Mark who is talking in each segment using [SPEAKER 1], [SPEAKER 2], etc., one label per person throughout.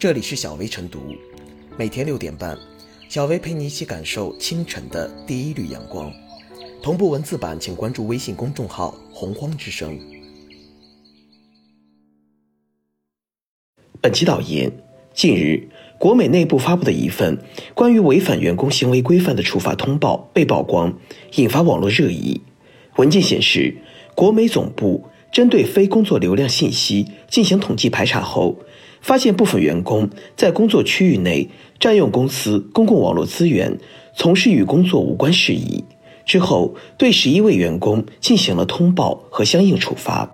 [SPEAKER 1] 这里是小薇晨读，每天六点半，小薇陪你一起感受清晨的第一缕阳光。同步文字版，请关注微信公众号“洪荒之声”。本期导言：近日，国美内部发布的一份关于违反员工行为规范的处罚通报被曝光，引发网络热议。文件显示，国美总部针对非工作流量信息进行统计排查后，发现部分员工在工作区域内占用公司公共网络资源，从事与工作无关事宜。之后，对十一位员工进行了通报和相应处罚。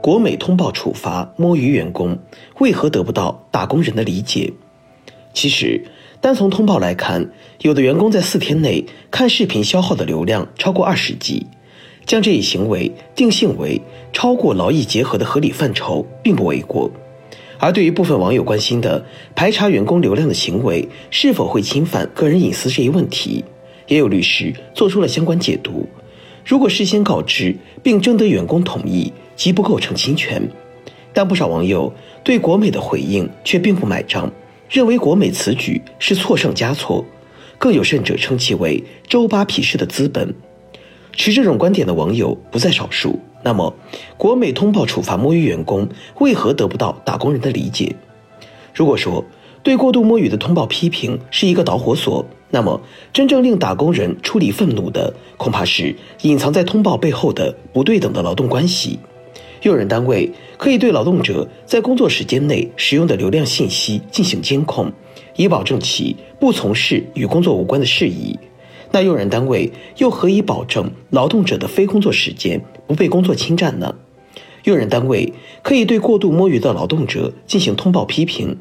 [SPEAKER 1] 国美通报处罚摸鱼员工，为何得不到打工人的理解？其实，单从通报来看，有的员工在四天内看视频消耗的流量超过二十 G。将这一行为定性为超过劳逸结合的合理范畴，并不为过。而对于部分网友关心的排查员工流量的行为是否会侵犯个人隐私这一问题，也有律师做出了相关解读。如果事先告知并征得员工同意，即不构成侵权。但不少网友对国美的回应却并不买账，认为国美此举是错上加错，更有甚者称其为周扒皮式的资本。持这种观点的网友不在少数。那么，国美通报处罚摸鱼员工，为何得不到打工人的理解？如果说对过度摸鱼的通报批评是一个导火索，那么真正令打工人出离愤怒的，恐怕是隐藏在通报背后的不对等的劳动关系。用人单位可以对劳动者在工作时间内使用的流量信息进行监控，以保证其不从事与工作无关的事宜。那用人单位又何以保证劳动者的非工作时间不被工作侵占呢？用人单位可以对过度摸鱼的劳动者进行通报批评，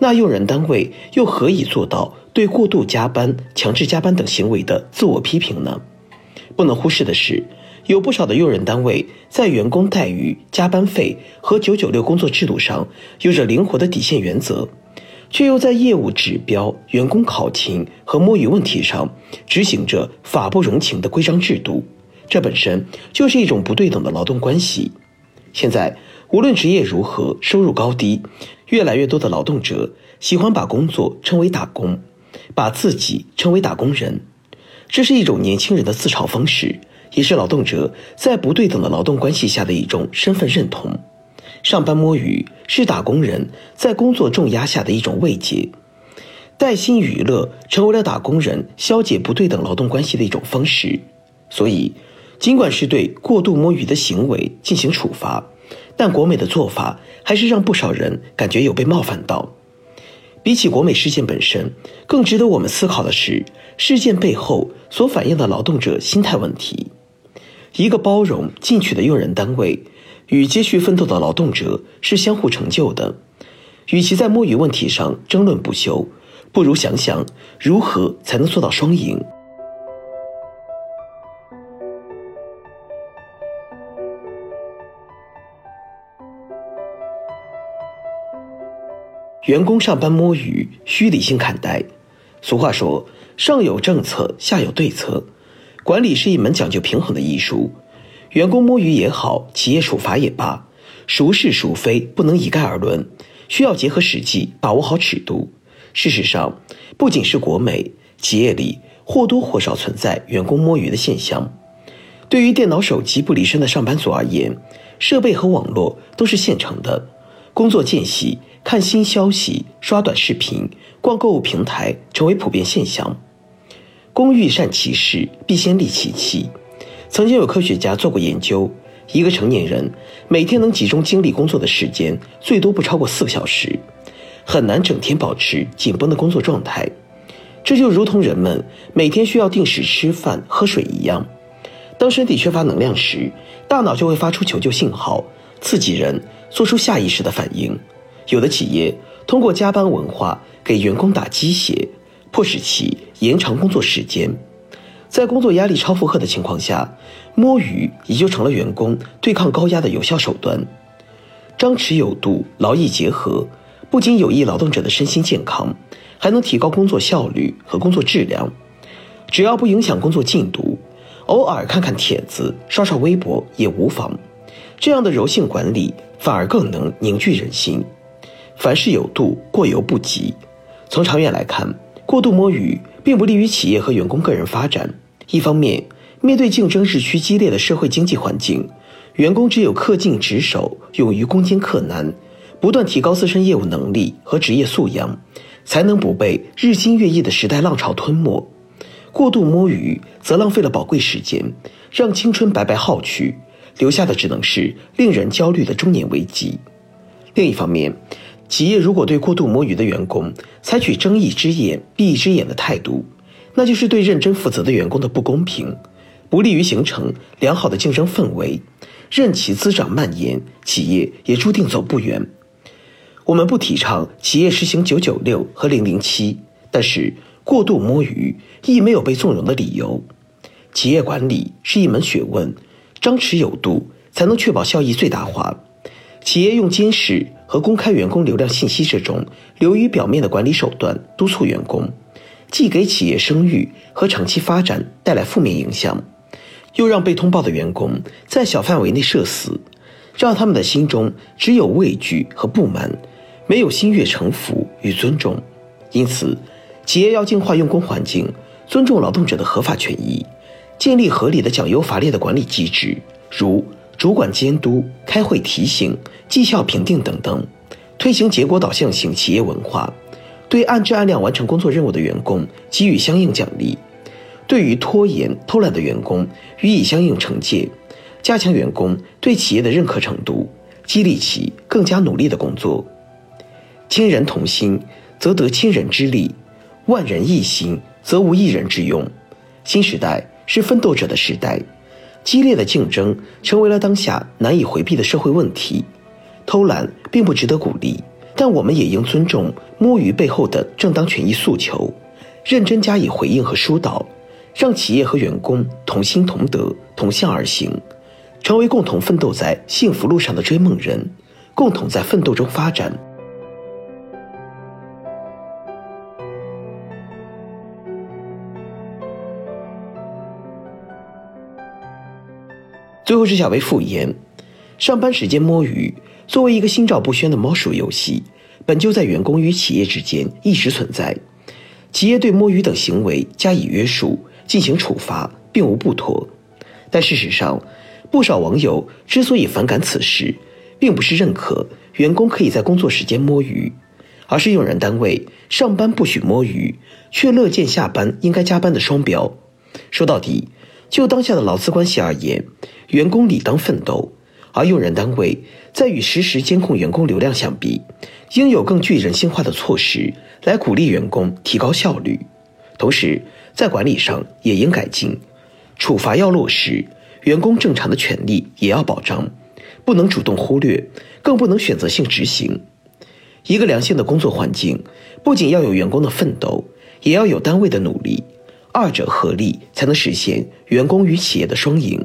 [SPEAKER 1] 那用人单位又何以做到对过度加班、强制加班等行为的自我批评呢？不能忽视的是，有不少的用人单位在员工待遇、加班费和九九六工作制度上有着灵活的底线原则。却又在业务指标、员工考勤和摸鱼问题上执行着法不容情的规章制度，这本身就是一种不对等的劳动关系。现在，无论职业如何，收入高低，越来越多的劳动者喜欢把工作称为打工，把自己称为打工人，这是一种年轻人的自嘲方式，也是劳动者在不对等的劳动关系下的一种身份认同。上班摸鱼是打工人在工作重压下的一种慰藉，带薪娱乐成为了打工人消解不对等劳动关系的一种方式。所以，尽管是对过度摸鱼的行为进行处罚，但国美的做法还是让不少人感觉有被冒犯到。比起国美事件本身，更值得我们思考的是事件背后所反映的劳动者心态问题。一个包容进取的用人单位。与接续奋斗的劳动者是相互成就的。与其在摸鱼问题上争论不休，不如想想如何才能做到双赢。员工上班摸鱼，需理性看待。俗话说：“上有政策，下有对策。”管理是一门讲究平衡的艺术。员工摸鱼也好，企业处罚也罢，孰是孰非不能一概而论，需要结合实际，把握好尺度。事实上，不仅是国美企业里或多或少存在员工摸鱼的现象。对于电脑、手机不离身的上班族而言，设备和网络都是现成的，工作间隙看新消息、刷短视频、逛购物平台成为普遍现象。工欲善其事，必先利其器。曾经有科学家做过研究，一个成年人每天能集中精力工作的时间最多不超过四个小时，很难整天保持紧绷的工作状态。这就如同人们每天需要定时吃饭喝水一样，当身体缺乏能量时，大脑就会发出求救信号，刺激人做出下意识的反应。有的企业通过加班文化给员工打鸡血，迫使其延长工作时间。在工作压力超负荷的情况下，摸鱼也就成了员工对抗高压的有效手段。张弛有度、劳逸结合，不仅有益劳动者的身心健康，还能提高工作效率和工作质量。只要不影响工作进度，偶尔看看帖子、刷刷微博也无妨。这样的柔性管理反而更能凝聚人心。凡事有度，过犹不及。从长远来看，过度摸鱼并不利于企业和员工个人发展。一方面，面对竞争日趋激烈的社会经济环境，员工只有恪尽职守、勇于攻坚克难，不断提高自身业务能力和职业素养，才能不被日新月异的时代浪潮吞没。过度摸鱼则浪费了宝贵时间，让青春白白耗去，留下的只能是令人焦虑的中年危机。另一方面，企业如果对过度摸鱼的员工采取睁一只眼闭一只眼的态度，那就是对认真负责的员工的不公平，不利于形成良好的竞争氛围。任其滋长蔓延，企业也注定走不远。我们不提倡企业实行九九六和零零七，但是。过度摸鱼亦没有被纵容的理由。企业管理是一门学问，张弛有度才能确保效益最大化。企业用监视和公开员工流量信息这种流于表面的管理手段督促员工，既给企业声誉和长期发展带来负面影响，又让被通报的员工在小范围内社死，让他们的心中只有畏惧和不满，没有心悦诚服与尊重。因此。企业要净化用工环境，尊重劳动者的合法权益，建立合理的奖优罚劣的管理机制，如主管监督、开会提醒、绩效评定等等，推行结果导向型企业文化，对按质按量完成工作任务的员工给予相应奖励，对于拖延偷懒的员工予以相应惩戒，加强员工对企业的认可程度，激励其更加努力的工作。亲人同心，则得亲人之力。万人一心，则无一人之用。新时代是奋斗者的时代，激烈的竞争成为了当下难以回避的社会问题。偷懒并不值得鼓励，但我们也应尊重摸鱼背后的正当权益诉求，认真加以回应和疏导，让企业和员工同心同德、同向而行，成为共同奋斗在幸福路上的追梦人，共同在奋斗中发展。最后是小薇复言，上班时间摸鱼，作为一个心照不宣的猫鼠游戏，本就在员工与企业之间一直存在。企业对摸鱼等行为加以约束，进行处罚，并无不妥。但事实上，不少网友之所以反感此事，并不是认可员工可以在工作时间摸鱼，而是用人单位上班不许摸鱼，却乐见下班应该加班的双标。说到底。就当下的劳资关系而言，员工理当奋斗，而用人单位在与实时监控员工流量相比，应有更具人性化的措施来鼓励员工提高效率。同时，在管理上也应改进，处罚要落实，员工正常的权利也要保障，不能主动忽略，更不能选择性执行。一个良性的工作环境，不仅要有员工的奋斗，也要有单位的努力。二者合力，才能实现员工与企业的双赢。